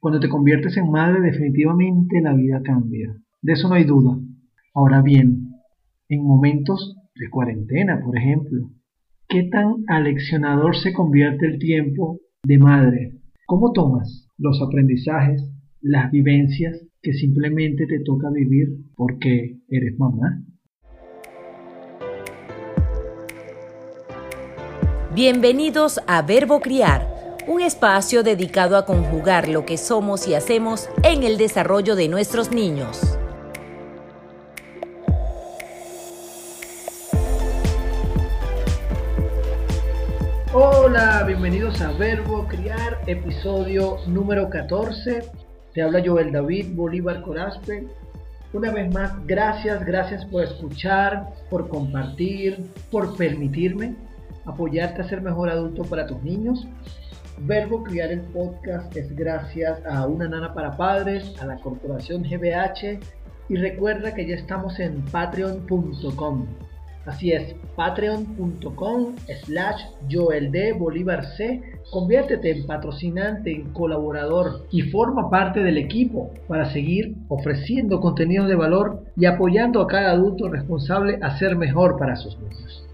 Cuando te conviertes en madre definitivamente la vida cambia. De eso no hay duda. Ahora bien, en momentos de cuarentena, por ejemplo, ¿qué tan aleccionador se convierte el tiempo de madre? ¿Cómo tomas los aprendizajes, las vivencias que simplemente te toca vivir porque eres mamá? Bienvenidos a Verbo Criar, un espacio dedicado a conjugar lo que somos y hacemos en el desarrollo de nuestros niños. Hola, bienvenidos a Verbo Criar, episodio número 14. Te habla Joel David Bolívar Corazpe. Una vez más, gracias, gracias por escuchar, por compartir, por permitirme apoyarte a ser mejor adulto para tus niños. Verbo Criar el Podcast es gracias a Una Nana para Padres, a la Corporación GBH y recuerda que ya estamos en patreon.com. Así es, patreon.com slash Joel. Conviértete en patrocinante, en colaborador y forma parte del equipo para seguir ofreciendo contenido de valor y apoyando a cada adulto responsable a ser mejor para sus niños.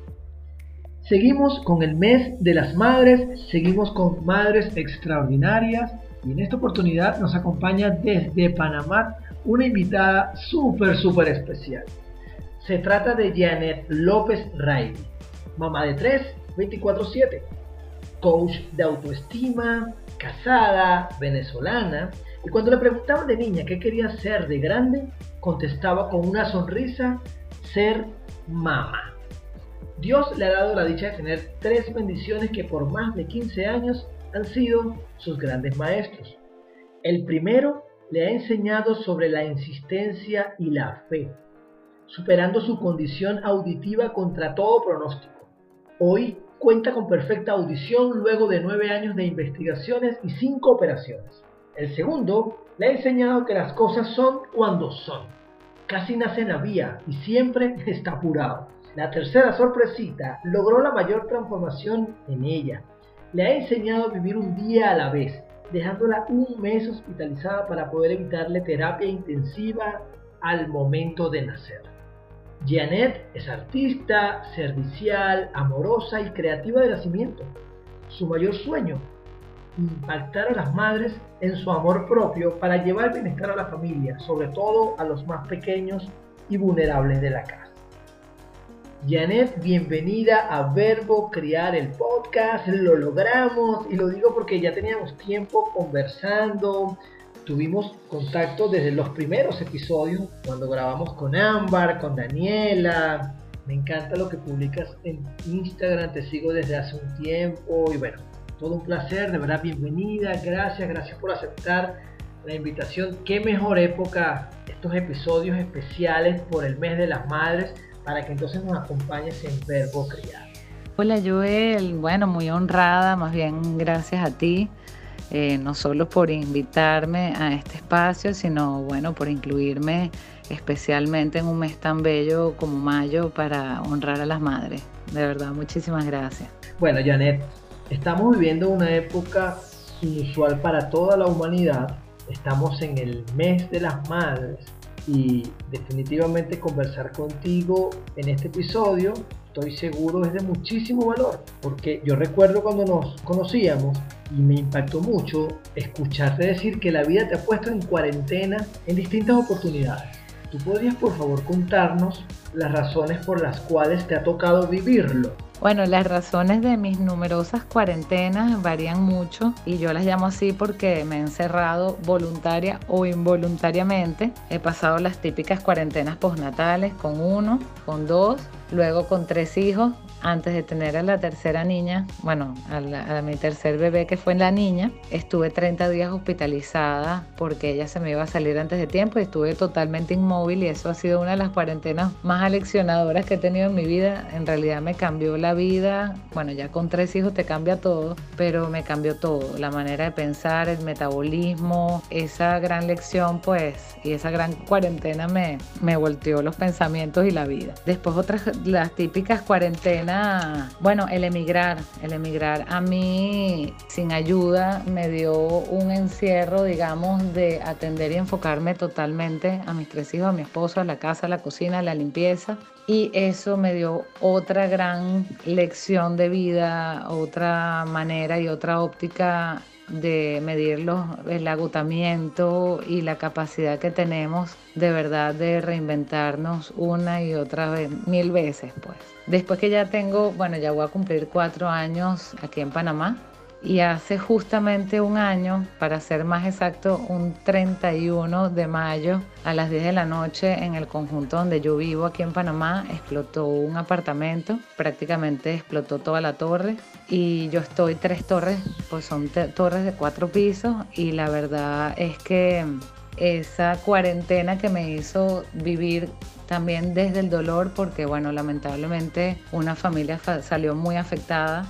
Seguimos con el mes de las madres, seguimos con madres extraordinarias y en esta oportunidad nos acompaña desde Panamá una invitada súper, súper especial. Se trata de Janet López Riley, mamá de tres, 24/7, coach de autoestima, casada, venezolana, y cuando le preguntaban de niña qué quería ser de grande, contestaba con una sonrisa, ser mamá. Dios le ha dado la dicha de tener tres bendiciones que por más de 15 años han sido sus grandes maestros. El primero le ha enseñado sobre la insistencia y la fe, superando su condición auditiva contra todo pronóstico. Hoy cuenta con perfecta audición luego de nueve años de investigaciones y cinco operaciones. El segundo le ha enseñado que las cosas son cuando son. Casi nace en la vía y siempre está apurado. La tercera sorpresita logró la mayor transformación en ella. Le ha enseñado a vivir un día a la vez, dejándola un mes hospitalizada para poder evitarle terapia intensiva al momento de nacer. Janet es artista, servicial, amorosa y creativa de nacimiento. Su mayor sueño, impactar a las madres en su amor propio para llevar bienestar a la familia, sobre todo a los más pequeños y vulnerables de la casa. Janet, bienvenida a Verbo Criar el podcast. Lo logramos y lo digo porque ya teníamos tiempo conversando. Tuvimos contacto desde los primeros episodios cuando grabamos con Ámbar, con Daniela. Me encanta lo que publicas en Instagram, te sigo desde hace un tiempo y bueno, todo un placer, de verdad bienvenida, gracias, gracias por aceptar la invitación. Qué mejor época estos episodios especiales por el mes de las madres para que entonces nos acompañes en Verbo Criar. Hola Joel, bueno, muy honrada, más bien gracias a ti, eh, no solo por invitarme a este espacio, sino bueno, por incluirme especialmente en un mes tan bello como mayo para honrar a las madres. De verdad, muchísimas gracias. Bueno, Janet, estamos viviendo una época inusual para toda la humanidad. Estamos en el mes de las madres y definitivamente conversar contigo en este episodio estoy seguro es de muchísimo valor porque yo recuerdo cuando nos conocíamos y me impactó mucho escucharte decir que la vida te ha puesto en cuarentena en distintas oportunidades. ¿Tú podrías por favor contarnos las razones por las cuales te ha tocado vivirlo? Bueno, las razones de mis numerosas cuarentenas varían mucho y yo las llamo así porque me he encerrado voluntaria o involuntariamente. He pasado las típicas cuarentenas postnatales con uno, con dos, luego con tres hijos antes de tener a la tercera niña, bueno, a, mi tercer bebé que fue la niña, estuve 30 días hospitalizada porque ella se me iba a salir antes de tiempo y estuve totalmente inmóvil y eso ha sido una de las cuarentenas más aleccionadoras que he tenido en mi vida. En realidad me cambió la vida, bueno, ya con tres hijos te cambia todo, pero me cambió todo, la manera de pensar, el metabolismo, esa gran lección pues y esa gran cuarentena me, me volteó los pensamientos y la vida. Después otras, las típicas cuarentenas bueno, el emigrar, el emigrar a mí sin ayuda me dio un encierro, digamos, de atender y enfocarme totalmente a mis tres hijos, a mi esposo, a la casa, a la cocina, a la limpieza. Y eso me dio otra gran lección de vida, otra manera y otra óptica de medir el agotamiento y la capacidad que tenemos de verdad de reinventarnos una y otra vez, mil veces pues. Después que ya tengo, bueno, ya voy a cumplir cuatro años aquí en Panamá, y hace justamente un año, para ser más exacto, un 31 de mayo a las 10 de la noche en el conjunto donde yo vivo aquí en Panamá, explotó un apartamento, prácticamente explotó toda la torre y yo estoy tres torres, pues son torres de cuatro pisos y la verdad es que esa cuarentena que me hizo vivir también desde el dolor porque bueno lamentablemente una familia salió muy afectada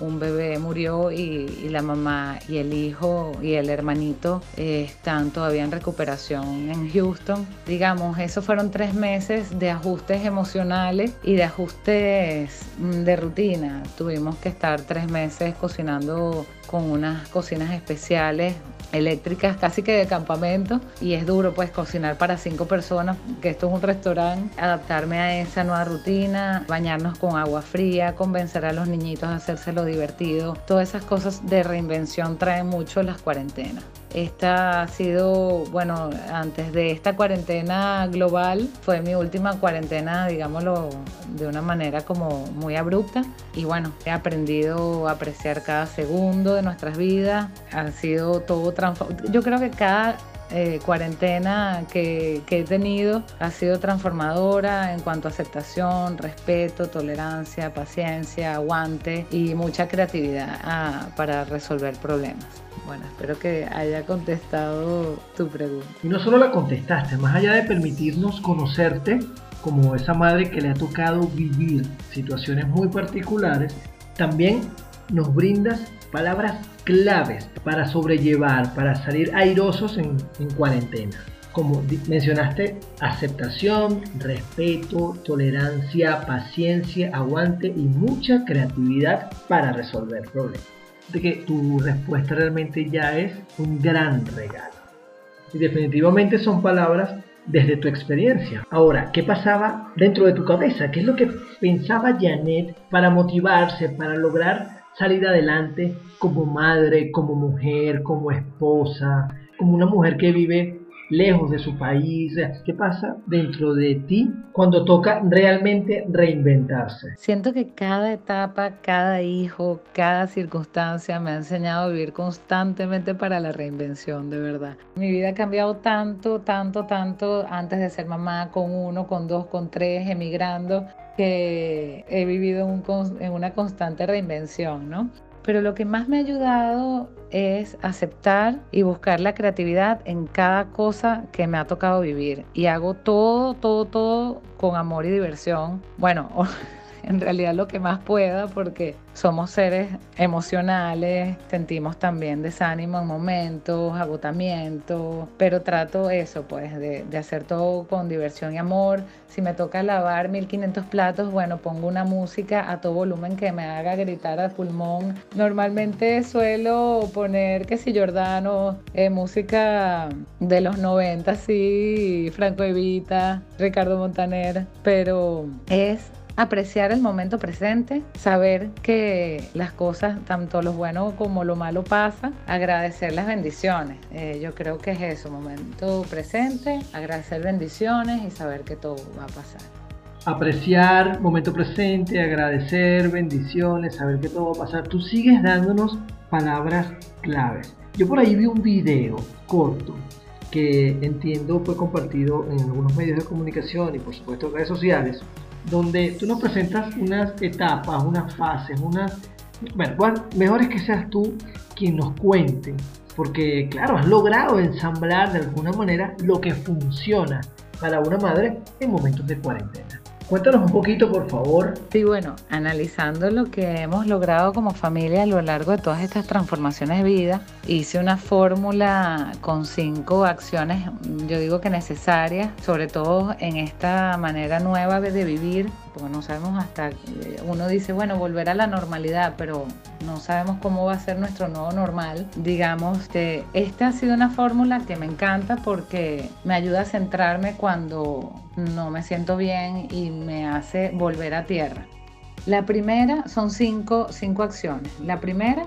un bebé murió y, la mamá y el hijo y el hermanito eh, están todavía en recuperación en Houston. Digamos, esos fueron tres meses de ajustes emocionales y de ajustes mm, de rutina. Tuvimos que estar tres meses cocinando con unas cocinas especiales eléctricas casi que de campamento y es duro pues cocinar para cinco personas, que esto es un restaurante, adaptarme a esa nueva rutina, bañarnos con agua fría, convencer a los niñitos a hacérselo divertido, todas esas cosas de reinvención traen mucho las cuarentenas. Esta ha sido, bueno, antes de esta cuarentena global, fue mi última cuarentena, digámoslo, de una manera como muy abrupta. Y bueno, he aprendido a apreciar cada segundo de nuestras vidas. Ha sido todo transformado. Yo creo que cada eh, cuarentena que, he tenido ha sido transformadora en cuanto a aceptación, respeto, tolerancia, paciencia, aguante y mucha creatividad ah, para resolver problemas. Bueno, espero que haya contestado tu pregunta. Y no solo la contestaste, más allá de permitirnos conocerte como esa madre que le ha tocado vivir situaciones muy particulares, también nos brindas palabras claves para sobrellevar, para salir airosos en, en cuarentena. Como mencionaste, aceptación, respeto, tolerancia, paciencia, aguante y mucha creatividad para resolver problemas de que tu respuesta realmente ya es un gran regalo. Y definitivamente son palabras desde tu experiencia. Ahora, ¿qué pasaba dentro de tu cabeza? ¿Qué es lo que pensaba Janet para motivarse, para lograr salir adelante como madre, como mujer, como esposa, como una mujer que vive lejos de su país? ¿Qué pasa dentro de ti cuando toca realmente reinventarse? Siento que cada etapa, cada hijo, cada circunstancia me ha enseñado a vivir constantemente para la reinvención, de verdad. Mi vida ha cambiado tanto, tanto, tanto antes de ser mamá, con uno, con dos, con tres, emigrando que he vivido en, una constante reinvención, ¿no? pero lo que más me ha ayudado es aceptar y buscar la creatividad en cada cosa que me ha tocado vivir. Y hago todo, todo, todo con amor y diversión. Bueno, en realidad lo que más pueda porque somos seres emocionales, sentimos también desánimo en momentos, agotamiento, pero trato eso, pues, de, hacer todo con diversión y amor. Si me toca lavar 1500 platos, bueno, pongo una música a todo volumen que me haga gritar al pulmón. Normalmente suelo poner, que si Jordano, eh, música de los 90, sí, Franco Evita, Ricardo Montaner, pero es apreciar el momento presente, saber que las cosas, tanto lo bueno como lo malo pasa, agradecer las bendiciones. Eh, yo creo que es eso, momento presente, agradecer bendiciones y saber que todo va a pasar. Apreciar momento presente, agradecer bendiciones, saber que todo va a pasar. Tú sigues dándonos palabras claves. Yo por ahí vi un video corto que entiendo fue compartido en algunos medios de comunicación y por supuesto en redes sociales, donde tú nos presentas unas etapas, unas fases, unas... Bueno, mejor es que seas tú quien nos cuente, porque claro, has logrado ensamblar de alguna manera lo que funciona para una madre en momentos de cuarentena. Cuéntanos un poquito, por favor. Sí, bueno, analizando lo que hemos logrado como familia a lo largo de todas estas transformaciones de vida, hice una fórmula con cinco acciones, yo digo que necesarias, sobre todo en esta manera nueva de vivir, porque no sabemos hasta, uno dice, bueno, volver a la normalidad, pero no sabemos cómo va a ser nuestro nuevo normal. Digamos que esta ha sido una fórmula que me encanta porque me ayuda a centrarme cuando no me siento bien y me hace volver a tierra. La primera son cinco, cinco acciones. La primera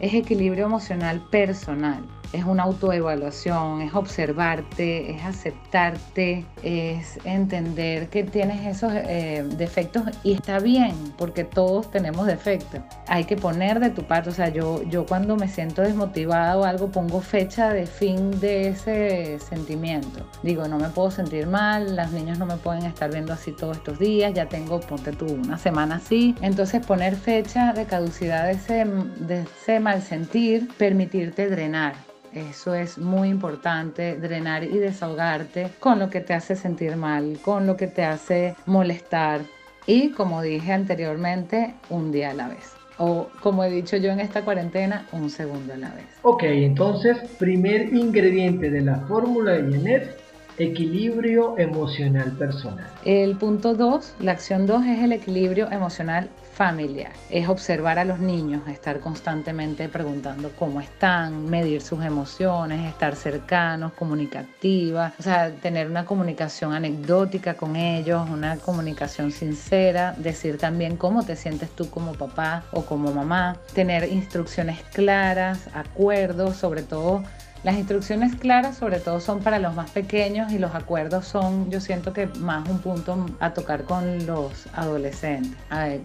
es equilibrio emocional personal es una autoevaluación, es observarte, es aceptarte, es entender que tienes esos eh, defectos y está bien, porque todos tenemos defectos. Hay que poner de tu parte, o sea, yo, yo cuando me siento desmotivada o algo pongo fecha de fin de ese sentimiento. Digo, no me puedo sentir mal, los niños no me pueden estar viendo así todos estos días, ya tengo, ponte tú, una semana así. Entonces poner fecha de caducidad de ese, de ese mal sentir, permitirte drenar eso es muy importante, drenar y desahogarte con lo que te hace sentir mal, con lo que te hace molestar. Y como dije anteriormente, un día a la vez. O como he dicho yo en esta cuarentena, un segundo a la vez. Ok, entonces, primer ingrediente de la fórmula de Janet, equilibrio emocional personal. El punto 2, la acción 2 es el equilibrio emocional familiar. Es observar a los niños, estar constantemente preguntando cómo están, medir sus emociones, estar cercanos, comunicativa, o sea, tener una comunicación anecdótica con ellos, una comunicación sincera, decir también cómo te sientes tú como papá o como mamá, tener instrucciones claras, acuerdos, sobre todo las instrucciones claras sobre todo son para los más pequeños y los acuerdos son, yo siento que más un punto a tocar con los adolescentes,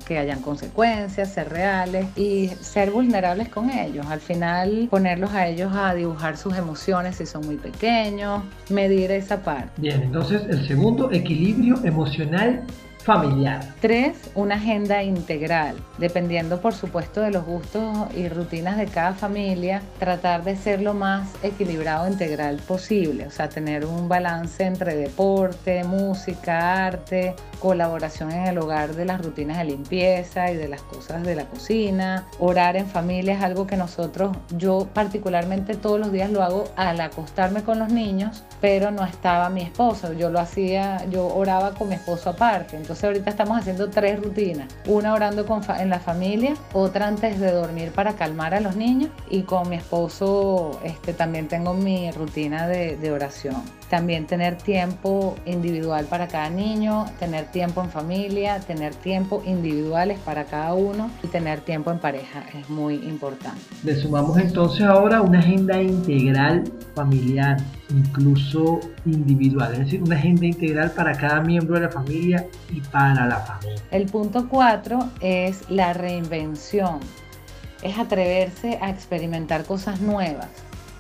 que hayan consecuencias, ser reales y ser vulnerables con ellos. Al final ponerlos a ellos a dibujar sus emociones si son muy pequeños, medir esa parte. Bien, entonces el segundo, equilibrio emocional familiar. Tres, una agenda integral, dependiendo por supuesto de los gustos y rutinas de cada familia, tratar de ser lo más equilibrado e integral posible, o sea, tener un balance entre deporte, música, arte, colaboración en el hogar de las rutinas de limpieza y de las cosas de la cocina, orar en familia es algo que nosotros, yo particularmente todos los días lo hago al acostarme con los niños, pero no estaba mi esposo, yo lo hacía, yo oraba con mi esposo aparte, ahorita estamos haciendo tres rutinas. Una orando en la familia, otra antes de dormir para calmar a los niños y con mi esposo este, también tengo mi rutina de, de oración. También tener tiempo individual para cada niño, tener tiempo en familia, tener tiempo individuales para cada uno y tener tiempo en pareja es muy importante. Le sumamos entonces ahora una agenda integral familiar, incluso individual, es decir, una agenda integral para cada miembro de la familia y para la familia. El punto cuatro es la reinvención, es atreverse a experimentar cosas nuevas.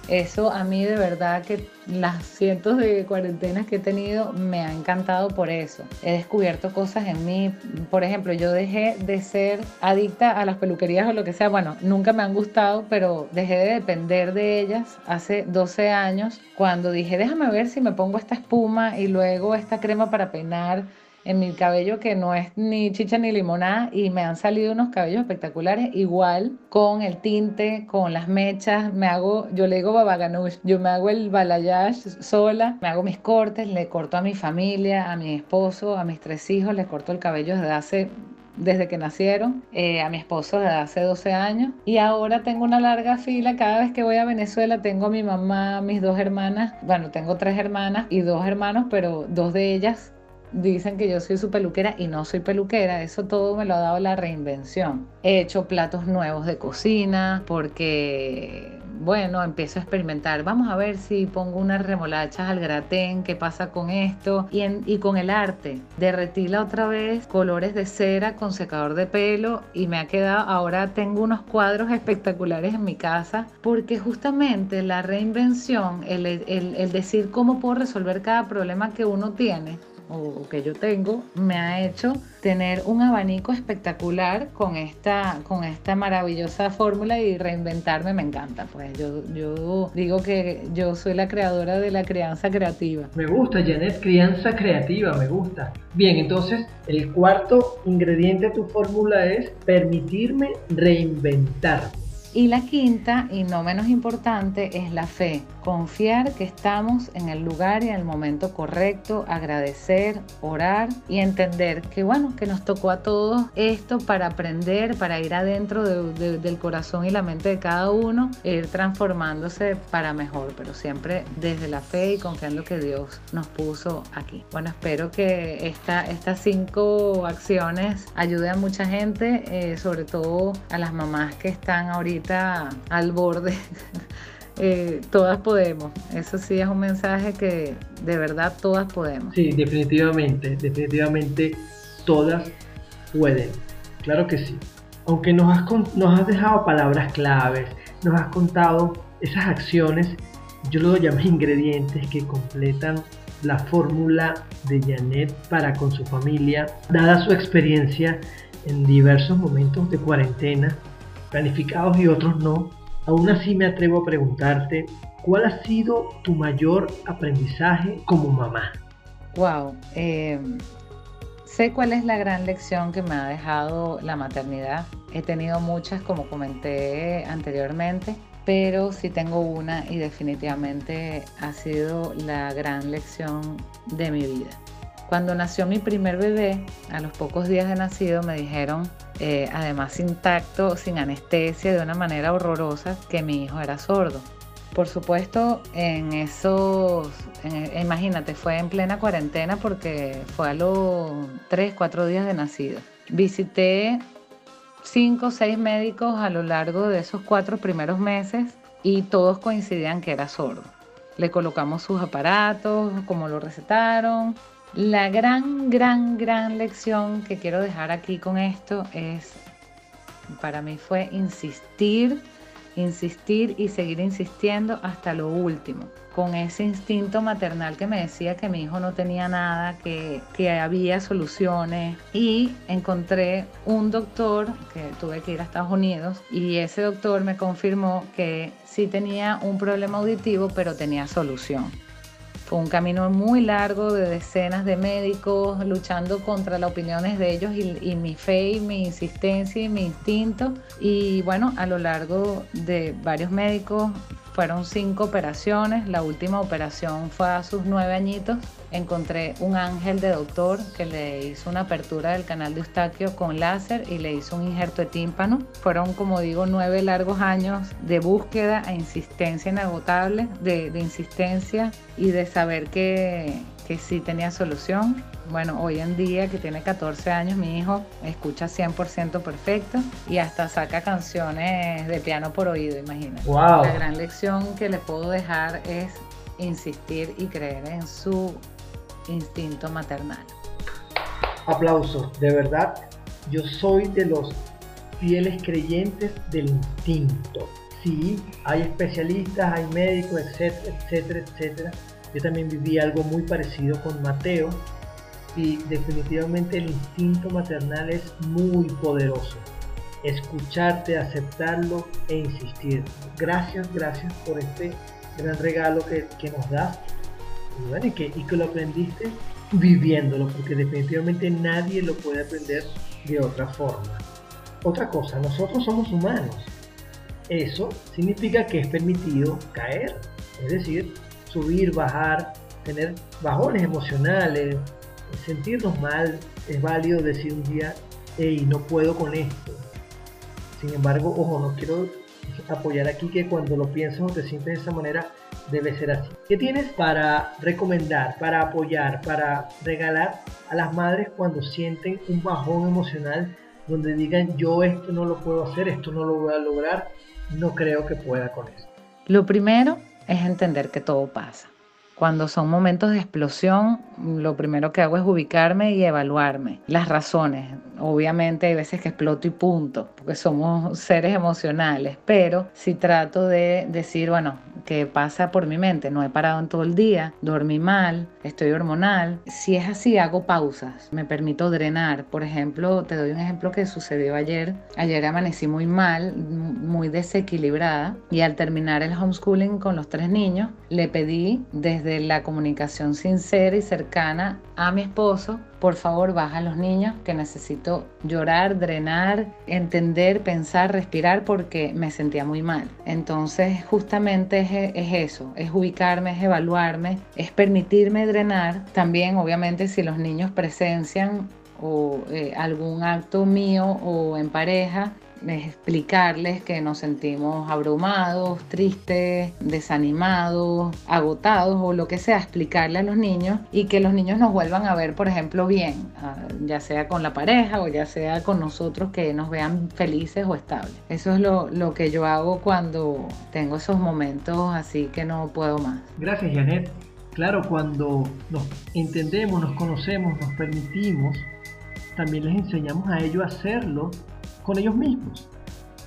Eso a mí de verdad que las cientos de cuarentenas que he tenido me ha encantado por eso. He descubierto cosas en mí. Por ejemplo, yo dejé de ser adicta a las peluquerías o lo que sea. Bueno, nunca me han gustado, pero dejé de depender de ellas hace 12 años cuando dije, déjame ver si me pongo esta espuma y luego esta crema para peinar en mi cabello que no es ni chicha ni limonada y me han salido unos cabellos espectaculares igual con el tinte, con las mechas, me hago, yo le digo babaganush, yo me hago el balayage sola, me hago mis cortes, le corto a mi familia, a mi esposo, a mis tres hijos, le corto el cabello desde hace desde que nacieron, eh, a mi esposo desde hace 12 años. Y ahora tengo una larga fila, cada vez que voy a Venezuela tengo a mi mamá, mis dos hermanas, bueno, tengo tres hermanas y dos hermanos, pero dos de ellas dicen que yo soy su peluquera y no soy peluquera, eso todo me lo ha dado la reinvención. He hecho platos nuevos de cocina porque, bueno, empiezo a experimentar. Vamos a ver si pongo unas remolachas al gratén, qué pasa con esto. Y, y con el arte, derretí otra vez colores de cera con secador de pelo y me ha quedado, ahora tengo unos cuadros espectaculares en mi casa porque justamente la reinvención, el, el, el decir cómo puedo resolver cada problema que uno tiene, o que yo tengo me ha hecho tener un abanico espectacular con esta, con esta maravillosa fórmula y reinventarme me encanta. Pues yo, yo digo que yo soy la creadora de la crianza creativa. Me gusta, Janet, crianza creativa, me gusta. Bien, entonces el cuarto ingrediente de tu fórmula es permitirme reinventar. Y la quinta, y no menos importante, es la fe. Confiar que estamos en el lugar y en el momento correcto, agradecer, orar y entender que bueno, que nos tocó a todos esto para aprender, para ir adentro del corazón y la mente de cada uno, ir transformándose para mejor, pero siempre desde la fe y confiando que Dios nos puso aquí. Bueno, espero que esta, estas cinco acciones ayuden a mucha gente, eh, sobre todo a las mamás que están ahorita al borde. Eh, todas podemos. Eso sí es un mensaje que de verdad todas podemos. Sí, definitivamente, definitivamente todas pueden. Claro que sí. Aunque nos has, nos has dejado palabras claves, nos has contado esas acciones, yo lo llamé ingredientes que completan la fórmula de Janet para con su familia, dada su experiencia en diversos momentos de cuarentena planificados y otros no, aún así me atrevo a preguntarte, ¿cuál ha sido tu mayor aprendizaje como mamá? Wow, eh, sé cuál es la gran lección que me ha dejado la maternidad. He tenido muchas, como comenté anteriormente, pero sí tengo una y definitivamente ha sido la gran lección de mi vida. Cuando nació mi primer bebé, a los pocos días de nacido me dijeron, eh, además intacto, sin anestesia, de una manera horrorosa, que mi hijo era sordo. Por supuesto, en esos, imagínate, fue en plena cuarentena porque fue a los 3, 4 días de nacido. Visité 5 o 6 médicos a lo largo de esos cuatro primeros meses y todos coincidían que era sordo. Le colocamos sus aparatos, como lo recetaron, la gran, gran, gran lección que quiero dejar aquí con esto es, para mí fue insistir, insistir y seguir insistiendo hasta lo último, con ese instinto maternal que me decía que mi hijo no tenía nada, que, que había soluciones y encontré un doctor que tuve que ir a Estados Unidos y ese doctor me confirmó que sí tenía un problema auditivo pero tenía solución. Un camino muy largo de decenas de médicos luchando contra las opiniones de ellos y, mi fe y mi insistencia y mi instinto. Y bueno, a lo largo de varios médicos fueron cinco operaciones. La última operación fue a sus nueve añitos encontré un ángel de doctor que le hizo una apertura del canal de Eustaquio con láser y le hizo un injerto de tímpano. Fueron, como digo, nueve largos años de búsqueda e insistencia inagotable, de, insistencia y de saber que, que sí tenía solución. Bueno, hoy en día que tiene 14 años, mi hijo escucha 100% perfecto y hasta saca canciones de piano por oído, imagínate. Wow. La gran lección que le puedo dejar es insistir y creer en su instinto maternal. Aplausos, de verdad, yo soy de los fieles creyentes del instinto. Sí, hay especialistas, hay médicos, etcétera, etcétera, etcétera. Yo también viví algo muy parecido con Mateo y definitivamente el instinto maternal es muy poderoso. Escucharte, aceptarlo e insistir. Gracias, gracias por este gran regalo que, que nos das y, que, y que lo aprendiste viviéndolo, porque definitivamente nadie lo puede aprender de otra forma. Otra cosa, nosotros somos humanos. Eso significa que es permitido caer, es decir, subir, bajar, tener bajones emocionales, sentirnos mal. Es válido decir un día, hey, no puedo con esto. Sin embargo, ojo, no quiero apoyar aquí que cuando lo piensas o te sientes de esa manera, debe ser así. ¿Qué tienes para recomendar, para apoyar, para regalar a las madres cuando sienten un bajón emocional donde digan yo esto no lo puedo hacer, esto no lo voy a lograr, no creo que pueda con eso? Lo primero es entender que todo pasa. Cuando son momentos de explosión, lo primero que hago es ubicarme y evaluarme las razones. Obviamente hay veces que exploto y punto, porque somos seres emocionales, pero si trato de decir, bueno, que pasa por mi mente. No he parado en todo el día, dormí mal, estoy hormonal. Si es así, hago pausas, me permito drenar. Por ejemplo, te doy un ejemplo que sucedió ayer. Ayer amanecí muy mal, muy desequilibrada y al terminar el homeschooling con los tres niños, le pedí desde la comunicación sincera y cercana a mi esposo por favor baja a los niños que necesito llorar, drenar, entender, pensar, respirar porque me sentía muy mal. Entonces justamente es, eso, es ubicarme, es evaluarme, es permitirme drenar. También obviamente si los niños presencian o eh, algún acto mío o en pareja, explicarles que nos sentimos abrumados, tristes, desanimados, agotados o lo que sea, explicarle a los niños y que los niños nos vuelvan a ver, por ejemplo, bien, ah, ya sea con la pareja o ya sea con nosotros, que nos vean felices o estables. Eso es lo, lo que yo hago cuando tengo esos momentos así que no puedo más. Gracias, Janet. Claro, cuando nos entendemos, nos conocemos, nos permitimos, también les enseñamos a ellos a hacerlo con ellos mismos,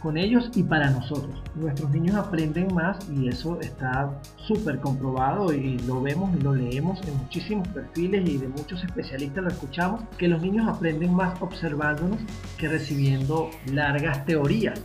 con ellos y para nosotros. Nuestros niños aprenden más y eso está súper comprobado y lo vemos y lo leemos en muchísimos perfiles y de muchos especialistas lo escuchamos, que los niños aprenden más observándonos que recibiendo largas teorías.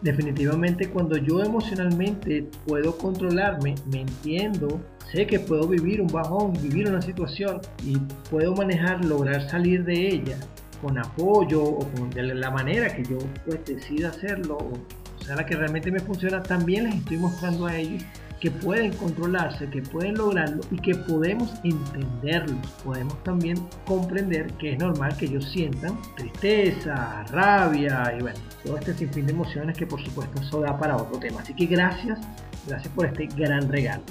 Definitivamente cuando yo emocionalmente puedo controlarme, me entiendo, sé que puedo vivir un bajón, vivir una situación y puedo manejar, lograr salir de ella con apoyo o con la manera que yo pues, decida hacerlo, o sea, la que realmente me funciona, también les estoy mostrando a ellos que pueden controlarse, que pueden lograrlo y que podemos entenderlos. Podemos también comprender que es normal que ellos sientan tristeza, rabia y bueno, todo este sinfín de emociones que por supuesto eso da para otro tema. Así que gracias, gracias por este gran regalo.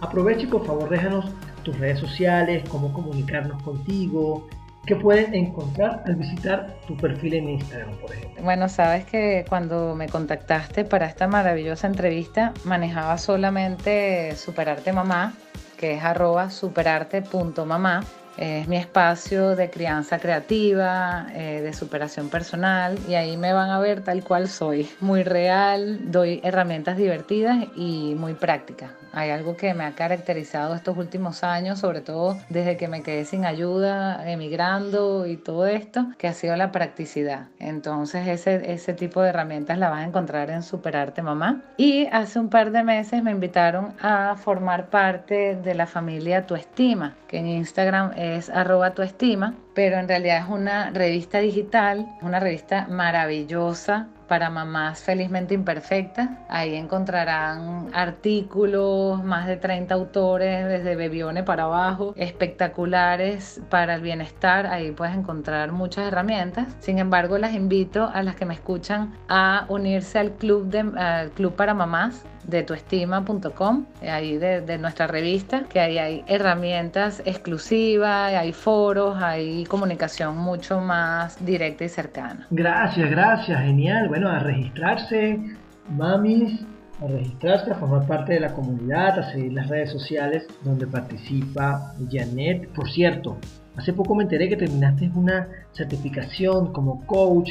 Aprovecha y por favor déjanos tus redes sociales, cómo comunicarnos contigo, ¿Qué pueden encontrar al visitar tu perfil en Instagram, por ejemplo? Bueno, sabes que cuando me contactaste para esta maravillosa entrevista, manejaba solamente Superarte Mamá, que es arroba superarte.mamá. Es mi espacio de crianza creativa, eh, de superación personal y ahí me van a ver tal cual soy. Muy real, doy herramientas divertidas y muy prácticas. Hay algo que me ha caracterizado estos últimos años, sobre todo desde que me quedé sin ayuda, emigrando y todo esto, que ha sido la practicidad. Entonces ese, ese tipo de herramientas la vas a encontrar en Superarte Mamá. Y hace un par de meses me invitaron a formar parte de la familia Tu Estima, que en Instagram es arroba tu estima, pero en realidad es una revista digital, una revista maravillosa para mamás felizmente imperfectas. Ahí encontrarán artículos, más de 30 autores, desde Bebione para abajo, espectaculares para el bienestar. Ahí puedes encontrar muchas herramientas. Sin embargo, las invito a las que me escuchan a unirse al club, de, al club para mamás de tuestima.com, ahí de, nuestra revista, que ahí hay herramientas exclusivas, hay foros, hay comunicación mucho más directa y cercana. Gracias, gracias, genial. Bueno, a registrarse, mamis, a registrarse, a formar parte de la comunidad, a seguir las redes sociales donde participa Janet. Por cierto, hace poco me enteré que terminaste una certificación como coach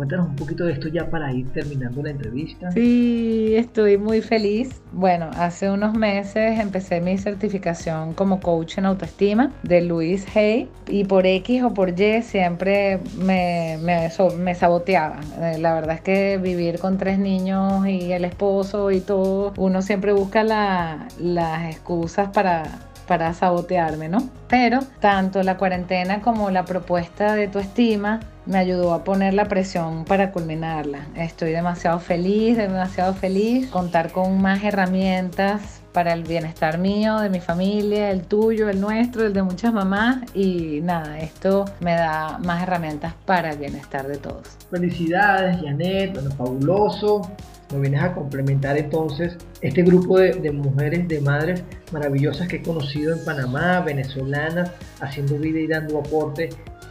Cuéntanos un poquito de esto ya para ir terminando la entrevista. Sí, estoy muy feliz. Bueno, hace unos meses empecé mi certificación como coach en autoestima de Luis Hay y por X o por Y siempre me, me, saboteaba. Eh, la verdad es que vivir con tres niños y el esposo y todo, uno siempre busca las excusas para para sabotearme, ¿no? Pero tanto la cuarentena como la propuesta de tu estima me ayudó a poner la presión para culminarla. Estoy demasiado feliz, demasiado feliz. Contar con más herramientas para el bienestar mío, de mi familia, el tuyo, el nuestro, el de muchas mamás. Y nada, esto me da más herramientas para el bienestar de todos. Felicidades, Janet, bueno, fabuloso nos vienes a complementar entonces este grupo de, mujeres, de madres maravillosas que he conocido en Panamá, venezolanas, haciendo vida y dando aporte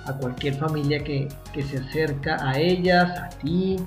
a cualquier familia que, se acerca a ellas, a ti,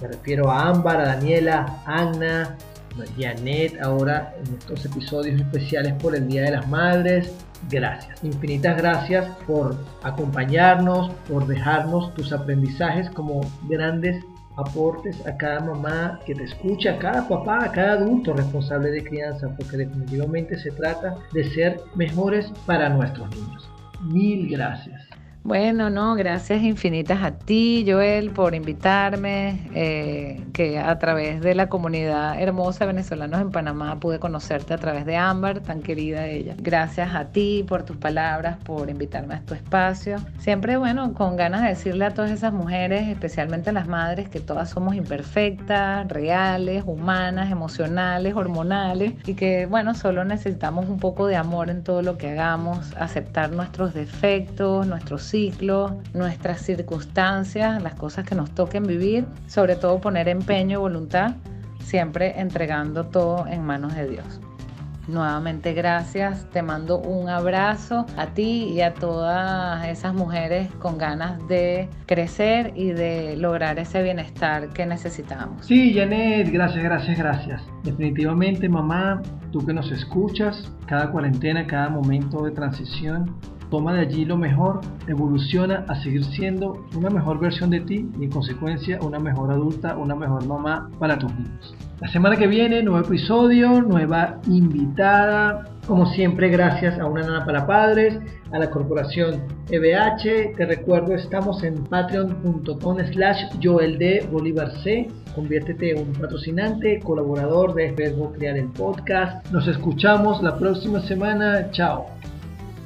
me refiero a Ámbar, a Daniela, a Ana, a Janet, ahora en estos episodios especiales por el Día de las Madres. Gracias, infinitas gracias por acompañarnos, por dejarnos tus aprendizajes como grandes aportes a cada mamá que te escucha, a cada papá, a cada adulto responsable de crianza, porque definitivamente se trata de ser mejores para nuestros niños. Mil gracias. Bueno, no, gracias infinitas a ti, Joel, por invitarme, eh, que a través de la comunidad hermosa de venezolanos en Panamá pude conocerte a través de Ámbar, tan querida ella. Gracias a ti por tus palabras, por invitarme a tu espacio. Siempre, bueno, con ganas de decirle a todas esas mujeres, especialmente a las madres, que todas somos imperfectas, reales, humanas, emocionales, hormonales, y que, bueno, solo necesitamos un poco de amor en todo lo que hagamos, aceptar nuestros defectos, nuestros ciclo, nuestras circunstancias, las cosas que nos toquen vivir, sobre todo poner empeño y voluntad, siempre entregando todo en manos de Dios. Nuevamente gracias, te mando un abrazo a ti y a todas esas mujeres con ganas de crecer y de lograr ese bienestar que necesitamos. Sí, Janet, gracias, gracias, gracias. Definitivamente, mamá, tú que nos escuchas, cada cuarentena, cada momento de transición, toma de allí lo mejor, evoluciona a seguir siendo una mejor versión de ti y en consecuencia una mejor adulta, una mejor mamá para tus niños. La semana que viene, nuevo episodio, nueva invitada. Como siempre, gracias a Una Nana para Padres, a la corporación EBH. Te recuerdo, estamos en patreon.com slash Joel de Bolívar C. Conviértete en un patrocinante, colaborador de Facebook Crear el Podcast. Nos escuchamos la próxima semana. Chao.